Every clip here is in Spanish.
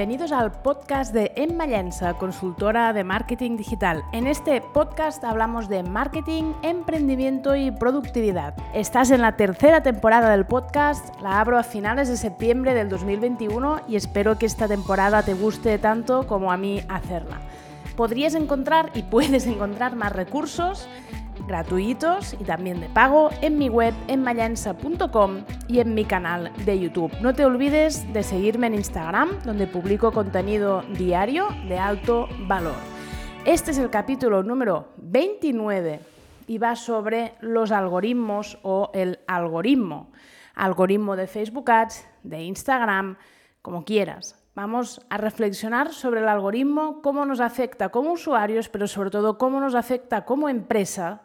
bienvenidos al podcast de Emma Llensa, consultora de marketing digital. En este podcast hablamos de marketing, emprendimiento y productividad. Estás en la tercera temporada del podcast, la abro a finales de septiembre del 2021 y espero que esta temporada te guste tanto como a mí hacerla. Podrías encontrar y puedes encontrar más recursos gratuitos y también de pago en mi web en mayansa.com y en mi canal de YouTube. No te olvides de seguirme en Instagram, donde publico contenido diario de alto valor. Este es el capítulo número 29 y va sobre los algoritmos o el algoritmo. Algoritmo de Facebook Ads, de Instagram, como quieras. Vamos a reflexionar sobre el algoritmo, cómo nos afecta como usuarios, pero sobre todo cómo nos afecta como empresa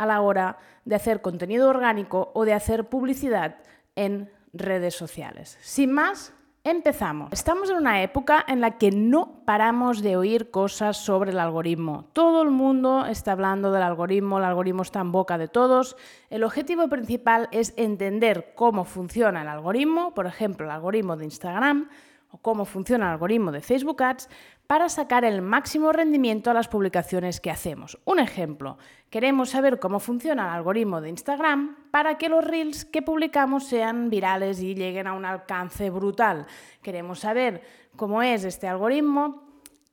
a la hora de hacer contenido orgánico o de hacer publicidad en redes sociales. Sin más, empezamos. Estamos en una época en la que no paramos de oír cosas sobre el algoritmo. Todo el mundo está hablando del algoritmo, el algoritmo está en boca de todos. El objetivo principal es entender cómo funciona el algoritmo, por ejemplo, el algoritmo de Instagram, o cómo funciona el algoritmo de Facebook Ads para sacar el máximo rendimiento a las publicaciones que hacemos. Un ejemplo, queremos saber cómo funciona el algoritmo de Instagram para que los reels que publicamos sean virales y lleguen a un alcance brutal. Queremos saber cómo es este algoritmo,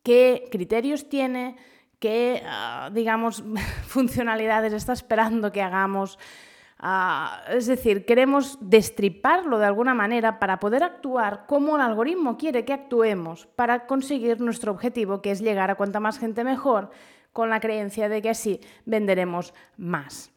qué criterios tiene, qué, ah, digamos, funcionalidades está esperando que hagamos Ah, es decir, queremos destriparlo de alguna manera para poder actuar como el algoritmo quiere que actuemos para conseguir nuestro objetivo, que es llegar a cuanta más gente mejor, con la creencia de que así venderemos más.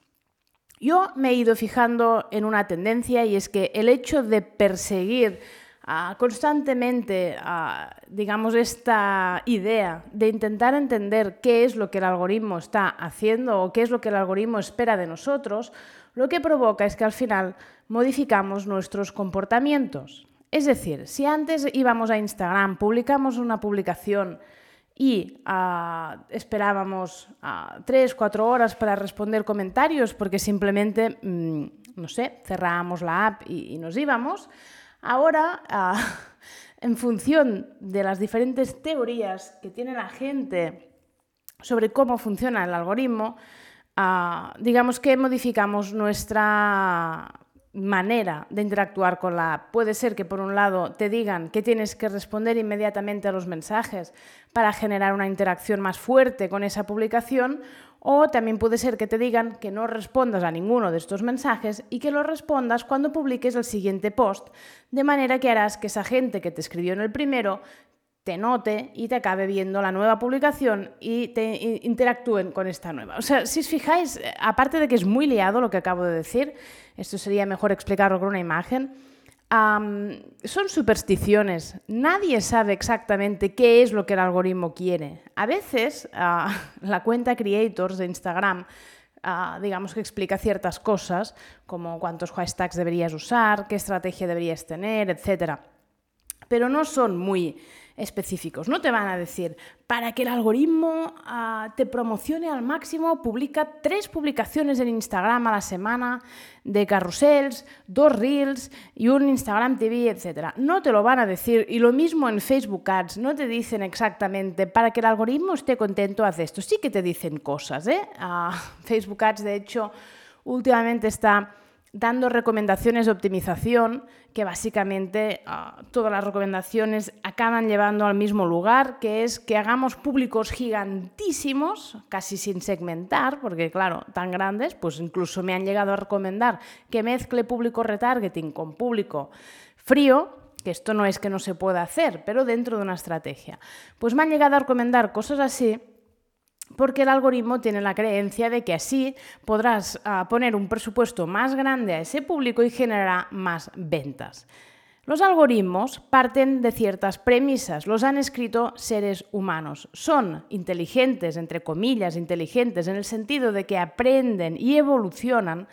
Yo me he ido fijando en una tendencia y es que el hecho de perseguir ah, constantemente, ah, digamos, esta idea de intentar entender qué es lo que el algoritmo está haciendo o qué es lo que el algoritmo espera de nosotros, lo que provoca es que al final modificamos nuestros comportamientos. Es decir, si antes íbamos a Instagram, publicamos una publicación y ah, esperábamos uh, tres, cuatro horas para responder comentarios porque simplemente, mm, no sé, cerrábamos la app y, nos íbamos, ahora, ah, en función de las diferentes teorías que tiene la gente sobre cómo funciona el algoritmo, Ah, digamos que modificamos nuestra manera de interactuar con la app. Puede ser que por un lado te digan que tienes que responder inmediatamente a los mensajes para generar una interacción más fuerte con esa publicación o también puede ser que te digan que no respondas a ninguno de estos mensajes y que lo respondas cuando publiques el siguiente post, de manera que harás que esa gente que te escribió en el primero te note y te acabe viendo la nueva publicación y te interactúen con esta nueva. O sea, si os fijáis, eh, aparte de que es muy liado lo que acabo de decir, esto sería mejor explicarlo con una imagen, son supersticiones. Nadie sabe exactamente qué es lo que el algoritmo quiere. A veces ah, la cuenta Creators de Instagram ah, digamos que explica ciertas cosas, como cuántos hashtags deberías usar, qué estrategia deberías tener, etc. Pero no son muy específicos. No te van a decir, para que el algoritmo ah, te promocione al máximo, publica tres publicaciones en Instagram a la semana de carrusels, dos reels y un Instagram TV, etc. No te lo van a decir. Y lo mismo en Facebook Ads, no te dicen exactamente, para que el algoritmo esté contento, haz esto. Sí que te dicen cosas. ¿eh? Ah, Facebook Ads, de hecho, últimamente está dando recomendaciones de optimización que básicamente ah, todas las recomendaciones acaban llevando al mismo lugar, que es que hagamos públicos gigantísimos, casi sin segmentar, porque claro, tan grandes, pues incluso me han llegado a recomendar que mezcle público retargeting con público frío, que esto no es que no se pueda hacer, pero dentro de una estrategia. Pues me han llegado a recomendar cosas así porque el algoritmo tiene la creencia de que así podrás ah, poner un presupuesto más grande a ese público y generará más ventas. Los algoritmos parten de ciertas premisas, los han escrito seres humanos. Son inteligentes, entre comillas, inteligentes en el sentido de que aprenden y evolucionan,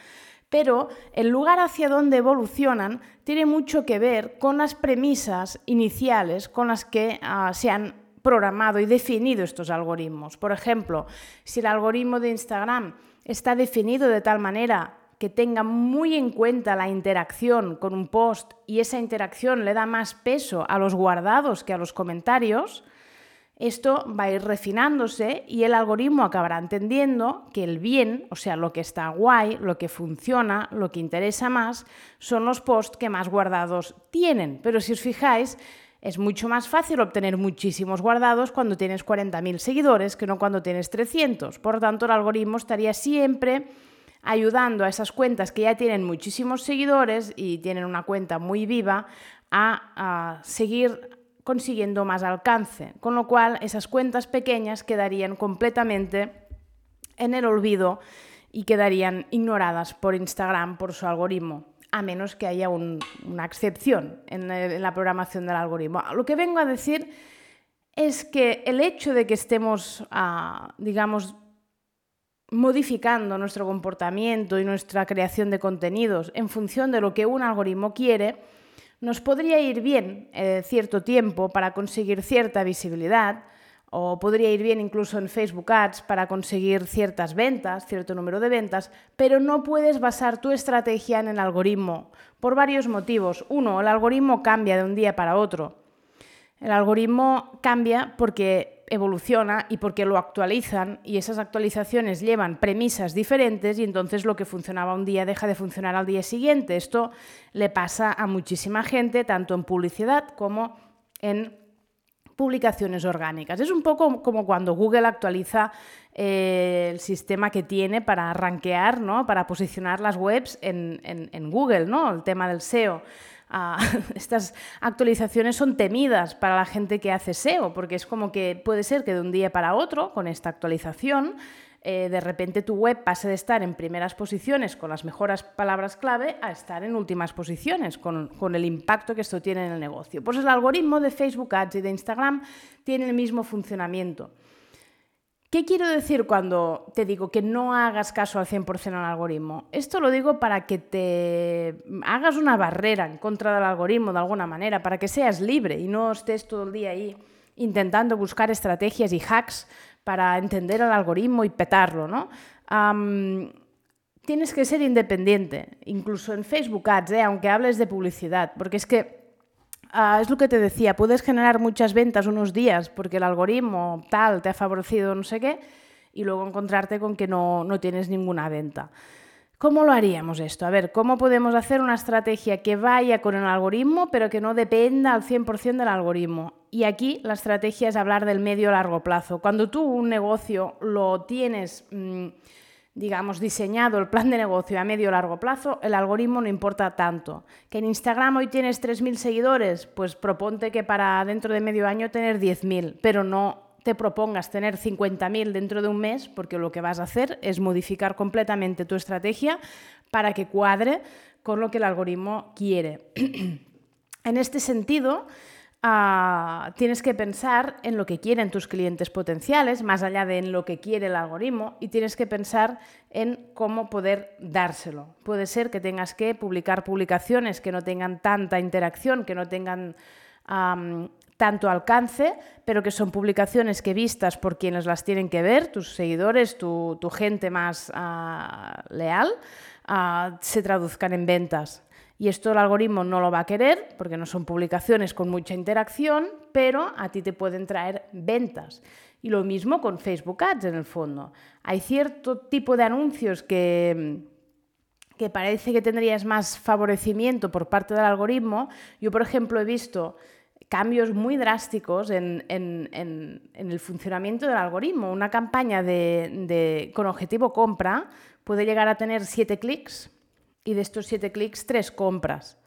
pero el lugar hacia donde evolucionan tiene mucho que ver con las premisas iniciales con las que ah, se han programado y definido estos algoritmos. Por ejemplo, si el algoritmo de Instagram está definido de tal manera que tenga muy en cuenta la interacción con un post y esa interacción le da más peso a los guardados que a los comentarios, esto va a ir refinándose y el algoritmo acabará entendiendo que el bien, o sea, lo que está guay, lo que funciona, lo que interesa más, son los posts que más guardados tienen. Pero si os fijáis, es mucho más fácil obtener muchísimos guardados cuando tienes 40.000 seguidores que no cuando tienes 300. Por tanto, el algoritmo estaría siempre ayudando a esas cuentas que ya tienen muchísimos seguidores y tienen una cuenta muy viva a, seguir consiguiendo más alcance, con lo cual esas cuentas pequeñas quedarían completamente en el olvido y quedarían ignoradas por Instagram, por su algoritmo, a menos que haya una excepción en, en la programación del algoritmo. Lo que vengo a decir es que el hecho de que estemos, ah, digamos, modificando nuestro comportamiento y nuestra creación de contenidos en función de lo que un algoritmo quiere, nos podría ir bien eh, cierto tiempo para conseguir cierta visibilidad o podría ir bien incluso en Facebook Ads para conseguir ciertas ventas, cierto número de ventas, pero no puedes basar tu estrategia en el algoritmo por varios motivos. Uno, el algoritmo cambia de un día para otro. El algoritmo cambia porque evoluciona y porque lo actualizan y esas actualizaciones llevan premisas diferentes y entonces lo que funcionaba un día deja de funcionar al día siguiente. Esto le pasa a muchísima gente, tanto en publicidad como en publicaciones orgánicas. Es un poco como cuando Google actualiza eh, el sistema que tiene para rankear, ¿no? para posicionar las webs en, en Google, ¿no? el tema del SEO. estas actualizaciones son temidas para la gente que hace SEO, porque es como que puede ser que de un día para otro, con esta actualización, eh, de repente tu web pase de estar en primeras posiciones con las mejores palabras clave a estar en últimas posiciones, con, con, el impacto que esto tiene en el negocio. Pues el algoritmo de Facebook Ads y de Instagram tiene el mismo funcionamiento. ¿Qué quiero decir cuando te digo que no hagas caso al 100% al algoritmo? Esto lo digo para que te hagas una barrera en contra del algoritmo de alguna manera, para que seas libre y no estés todo el día ahí intentando buscar estrategias y hacks para entender el algoritmo y petarlo, ¿no? tienes que ser independiente, incluso en Facebook Ads, ¿eh? aunque hables de publicidad, porque es que Ah, es lo que te decía, puedes generar muchas ventas unos días porque el algoritmo tal te ha favorecido no sé qué y luego encontrarte con que no, no tienes ninguna venta. ¿Cómo lo haríamos esto? A ver, ¿cómo podemos hacer una estrategia que vaya con el algoritmo pero que no dependa al 100% del algoritmo? Y aquí la estrategia es hablar del medio largo plazo. Cuando tú un negocio lo tienes... Mm, digamos, diseñado el plan de negocio a medio o largo plazo, el algoritmo no importa tanto. Que en Instagram hoy tienes 3.000 seguidores, pues proponte que para dentro de medio año tener 10.000, pero no te propongas tener 50.000 dentro de un mes, porque lo que vas a hacer es modificar completamente tu estrategia para que cuadre con lo que el algoritmo quiere. en este sentido, Ah, tienes que pensar en lo que quieren tus clientes potenciales, más allá de en lo que quiere el algoritmo, y tienes que pensar en cómo poder dárselo. Puede ser que tengas que publicar publicaciones que no tengan tanta interacción, que no tengan tanto alcance, pero que son publicaciones que vistas por quienes las tienen que ver, tus seguidores, tu, gente más ah, leal, ah, se traduzcan en ventas. Y esto el algoritmo no lo va a querer porque no son publicaciones con mucha interacción, pero a ti te pueden traer ventas. Y lo mismo con Facebook Ads en el fondo. Hay cierto tipo de anuncios que, que parece que tendrías más favorecimiento por parte del algoritmo. Yo, por ejemplo, he visto cambios muy drásticos en, el funcionamiento del algoritmo. Una campaña con objetivo compra puede llegar a tener siete clics y de estos siete clics, tres compras.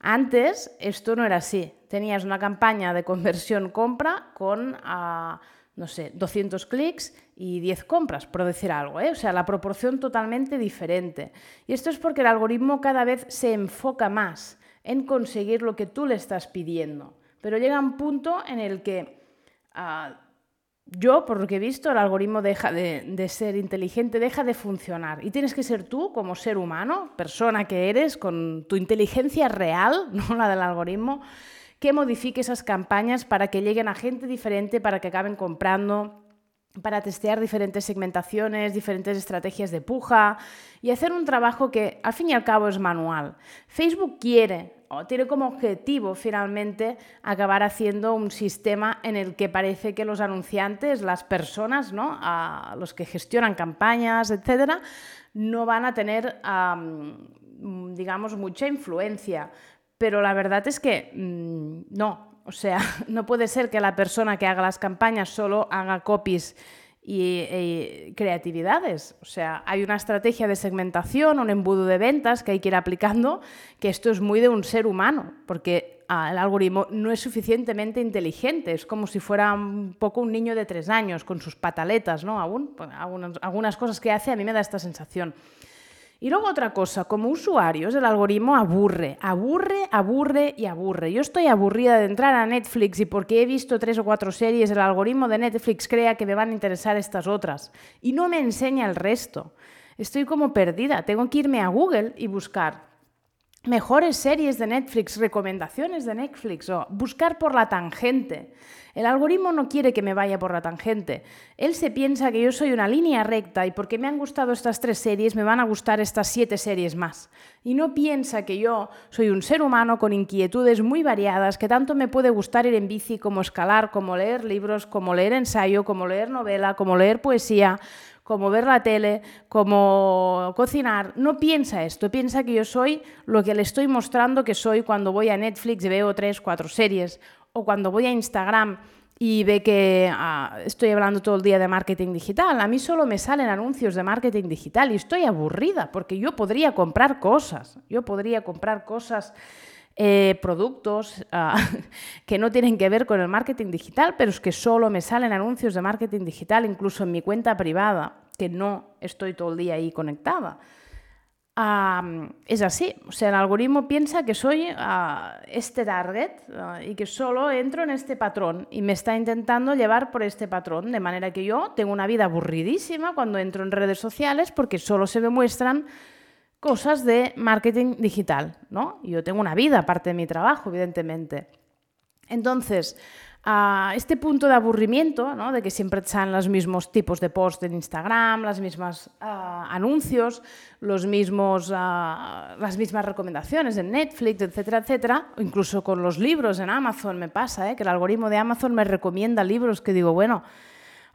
Antes esto no era así. Tenías una campaña de conversión compra con, ah, no sé, 200 clics y 10 compras, por decir algo. ¿eh? O sea, la proporción totalmente diferente. Y esto es porque el algoritmo cada vez se enfoca más en conseguir lo que tú le estás pidiendo. Pero llega un punto en el que ah, yo, por lo que he visto, el algoritmo deja de, ser inteligente, deja de funcionar. Y tienes que ser tú, como ser humano, persona que eres, con tu inteligencia real, no la del algoritmo, que modifique esas campañas para que lleguen a gente diferente, para que acaben comprando para testear diferentes segmentaciones, diferentes estrategias de puja y hacer un trabajo que al fin y al cabo es manual. Facebook quiere tiene como objetivo finalmente acabar haciendo un sistema en el que parece que los anunciantes, las personas, ¿no? los que gestionan campañas, etcétera, no van a tener, digamos, mucha influencia. Pero la verdad es que mm, no, o sea, no puede ser que la persona que haga las campañas solo haga copies y, creatividades. O sea, hay una estrategia de segmentación, un embudo de ventas que hay que ir aplicando, que esto es muy de un ser humano, porque ah, el algoritmo no es suficientemente inteligente, es como si fuera un poco un niño de tres años con sus pataletas, ¿no? Aún, pues, algunas cosas que hace a mí me da esta sensación. Y luego otra cosa, como usuarios, el algoritmo aburre, aburre, aburre y aburre. Yo estoy aburrida de entrar a Netflix y porque he visto tres o cuatro series, el algoritmo de Netflix crea que me van a interesar estas otras y no me enseña el resto. Estoy como perdida, tengo que irme a Google y buscar mejores series de Netflix, recomendaciones de Netflix o buscar por la tangente. El algoritmo no quiere que me vaya por la tangente. Él se piensa que yo soy una línea recta y porque me han gustado estas tres series me van a gustar estas siete series más. Y no piensa que yo soy un ser humano con inquietudes muy variadas, que tanto me puede gustar ir en bici como escalar, como leer libros, como leer ensayo, como leer novela, como leer poesía, como ver la tele, como cocinar. No piensa esto, piensa que yo soy lo que le estoy mostrando que soy cuando voy a Netflix y veo tres, cuatro series, o cuando voy a Instagram y ve que ah, estoy hablando todo el día de marketing digital. A mí solo me salen anuncios de marketing digital y estoy aburrida porque yo podría comprar cosas, yo podría comprar cosas eh, productos ah, que no tienen que ver con el marketing digital, pero es que solo me salen anuncios de marketing digital, incluso en mi cuenta privada, que no estoy todo el día ahí conectada. es así, o sea, el algoritmo piensa que soy ah, este target ah, y que solo entro en este patrón y me está intentando llevar por este patrón, de manera que yo tengo una vida aburridísima cuando entro en redes sociales porque solo se me muestran cosas de marketing digital, ¿no? Yo tengo una vida aparte de mi trabajo, evidentemente. Entonces, a este punto de aburrimiento, ¿no? de que siempre salen los mismos tipos de posts en Instagram, las mismas uh, anuncios, los mismos, uh, las mismas recomendaciones en Netflix, etcétera, etcétera, incluso con los libros en Amazon me pasa, ¿eh? que el algoritmo de Amazon me recomienda libros que digo, bueno,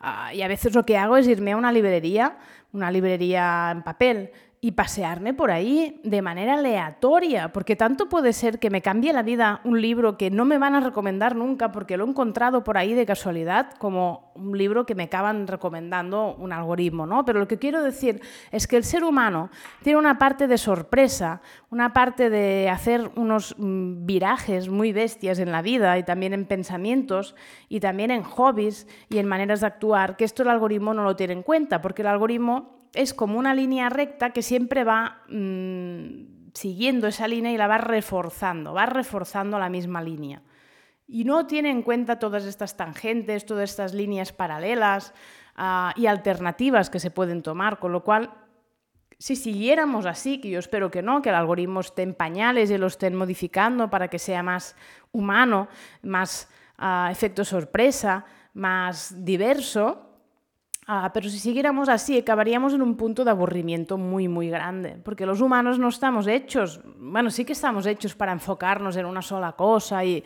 uh, y a veces lo que hago es irme a una librería, una librería en papel, y pasearme por ahí de manera aleatoria, porque tanto puede ser que me cambie la vida un libro que no me van a recomendar nunca porque lo he encontrado por ahí de casualidad, como un libro que me acaban recomendando un algoritmo, ¿no? Pero lo que quiero decir es que el ser humano tiene una parte de sorpresa, una parte de hacer unos mm, virajes muy bestias en la vida y también en pensamientos y también en hobbies y en maneras de actuar, que esto el algoritmo no lo tiene en cuenta, porque el algoritmo es como una línea recta que siempre va mm, siguiendo esa línea y la va reforzando, va reforzando la misma línea. Y no tiene en cuenta todas estas tangentes, todas estas líneas paralelas ah, y alternativas que se pueden tomar, con lo cual, si siguiéramos así, que yo espero que no, que el algoritmo esté en pañales y lo estén modificando para que sea más humano, más ah, efecto sorpresa, más diverso, Ah, pero si siguiéramos así, acabaríamos en un punto de aburrimiento muy, muy grande, porque los humanos no estamos hechos, bueno, sí que estamos hechos para enfocarnos en una sola cosa y,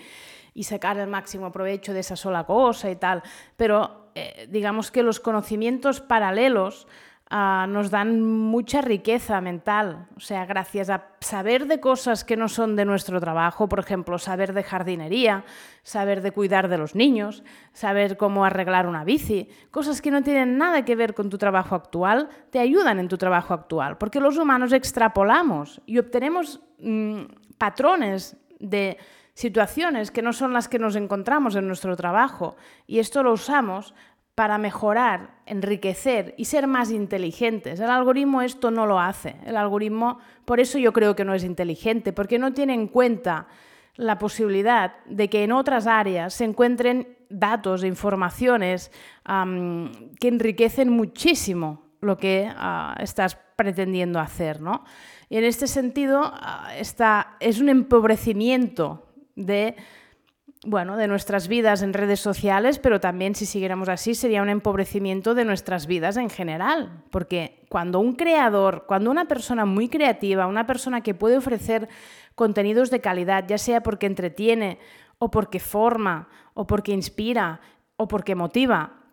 sacar el máximo provecho de esa sola cosa y tal, pero eh, digamos que los conocimientos paralelos Ah, nos dan mucha riqueza mental. O sea, gracias a saber de cosas que no son de nuestro trabajo, por ejemplo, saber de jardinería, saber de cuidar de los niños, saber cómo arreglar una bici, cosas que no tienen nada que ver con tu trabajo actual, te ayudan en tu trabajo actual, porque los humanos extrapolamos y obtenemos mm, patrones de situaciones que no son las que nos encontramos en nuestro trabajo y esto lo usamos para mejorar, enriquecer y ser más inteligentes. El algoritmo esto no lo hace. El algoritmo, por eso yo creo que no es inteligente, porque no tiene en cuenta la posibilidad de que en otras áreas se encuentren datos e informaciones que enriquecen muchísimo lo que ah, estás pretendiendo hacer. ¿no? Y en este sentido, ah, es un empobrecimiento de bueno, de nuestras vidas en redes sociales, pero también si siguiéramos así sería un empobrecimiento de nuestras vidas en general, porque cuando un creador, cuando una persona muy creativa, una persona que puede ofrecer contenidos de calidad, ya sea porque entretiene o porque forma o porque inspira o porque motiva,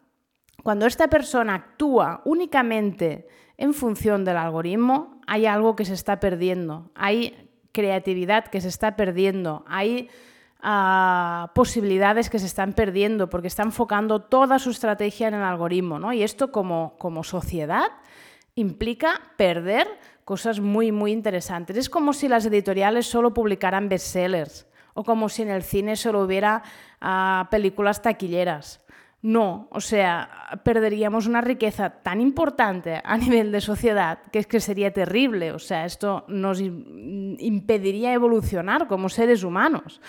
cuando esta persona actúa únicamente en función del algoritmo, hay algo que se está perdiendo, hay creatividad que se está perdiendo, hay ah, posibilidades que se están perdiendo porque está enfocando toda su estrategia en el algoritmo. ¿no? Y esto como, como sociedad implica perder cosas muy, muy interesantes. Es como si las editoriales solo publicaran bestsellers o como si en el cine solo hubiera ah, películas taquilleras. No, o sea, perderíamos una riqueza tan importante a nivel de sociedad que es que sería terrible. O sea, esto nos impediría evolucionar como seres humanos.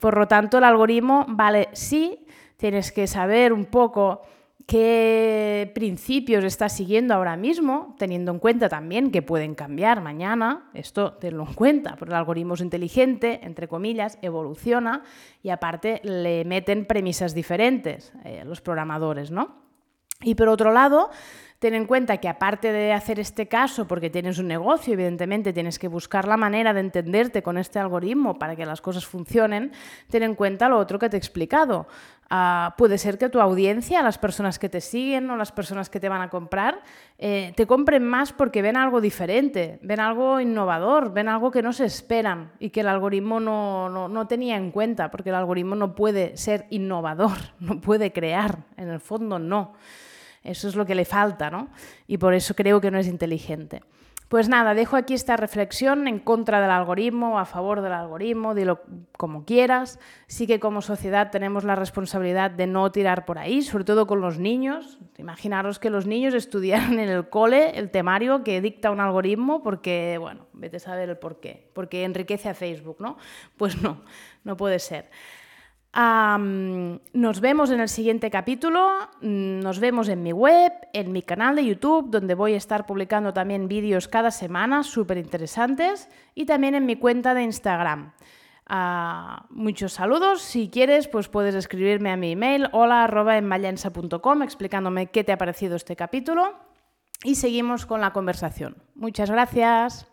Por lo tanto, el algoritmo, vale, sí, tienes que saber un poco qué principios estás siguiendo ahora mismo, teniendo en cuenta también que pueden cambiar mañana, esto tenlo en cuenta, porque el algoritmo es inteligente, entre comillas, evoluciona y aparte le meten premisas diferentes eh, los programadores, ¿no? Y por otro lado, ten en cuenta que aparte de hacer este caso, porque tienes un negocio, evidentemente tienes que buscar la manera de entenderte con este algoritmo para que las cosas funcionen, ten en cuenta lo otro que te he explicado. Ah, puede ser que tu audiencia, las personas que te siguen o las personas que te van a comprar, eh, te compren más porque ven algo diferente, ven algo innovador, ven algo que no se esperan y que el algoritmo no, no, no tenía en cuenta, porque el algoritmo no puede ser innovador, no puede crear, en el fondo no. Eso es lo que le falta, ¿no? Y por eso creo que no es inteligente. Pues nada, dejo aquí esta reflexión en contra del algoritmo, a favor del algoritmo, dilo como quieras. Sí que como sociedad tenemos la responsabilidad de no tirar por ahí, sobre todo con los niños. Imaginaros que los niños estudiaran en el cole el temario que dicta un algoritmo porque, bueno, vete a saber el por qué, porque enriquece a Facebook, ¿no? Pues no, no puede ser nos vemos en el siguiente capítulo, nos vemos en mi web, en mi canal de YouTube, donde voy a estar publicando también vídeos cada semana súper interesantes y también en mi cuenta de Instagram. Ah, muchos saludos. Si quieres, pues puedes escribirme a mi email hola explicándome qué te ha parecido este capítulo y seguimos con la conversación. Muchas gracias.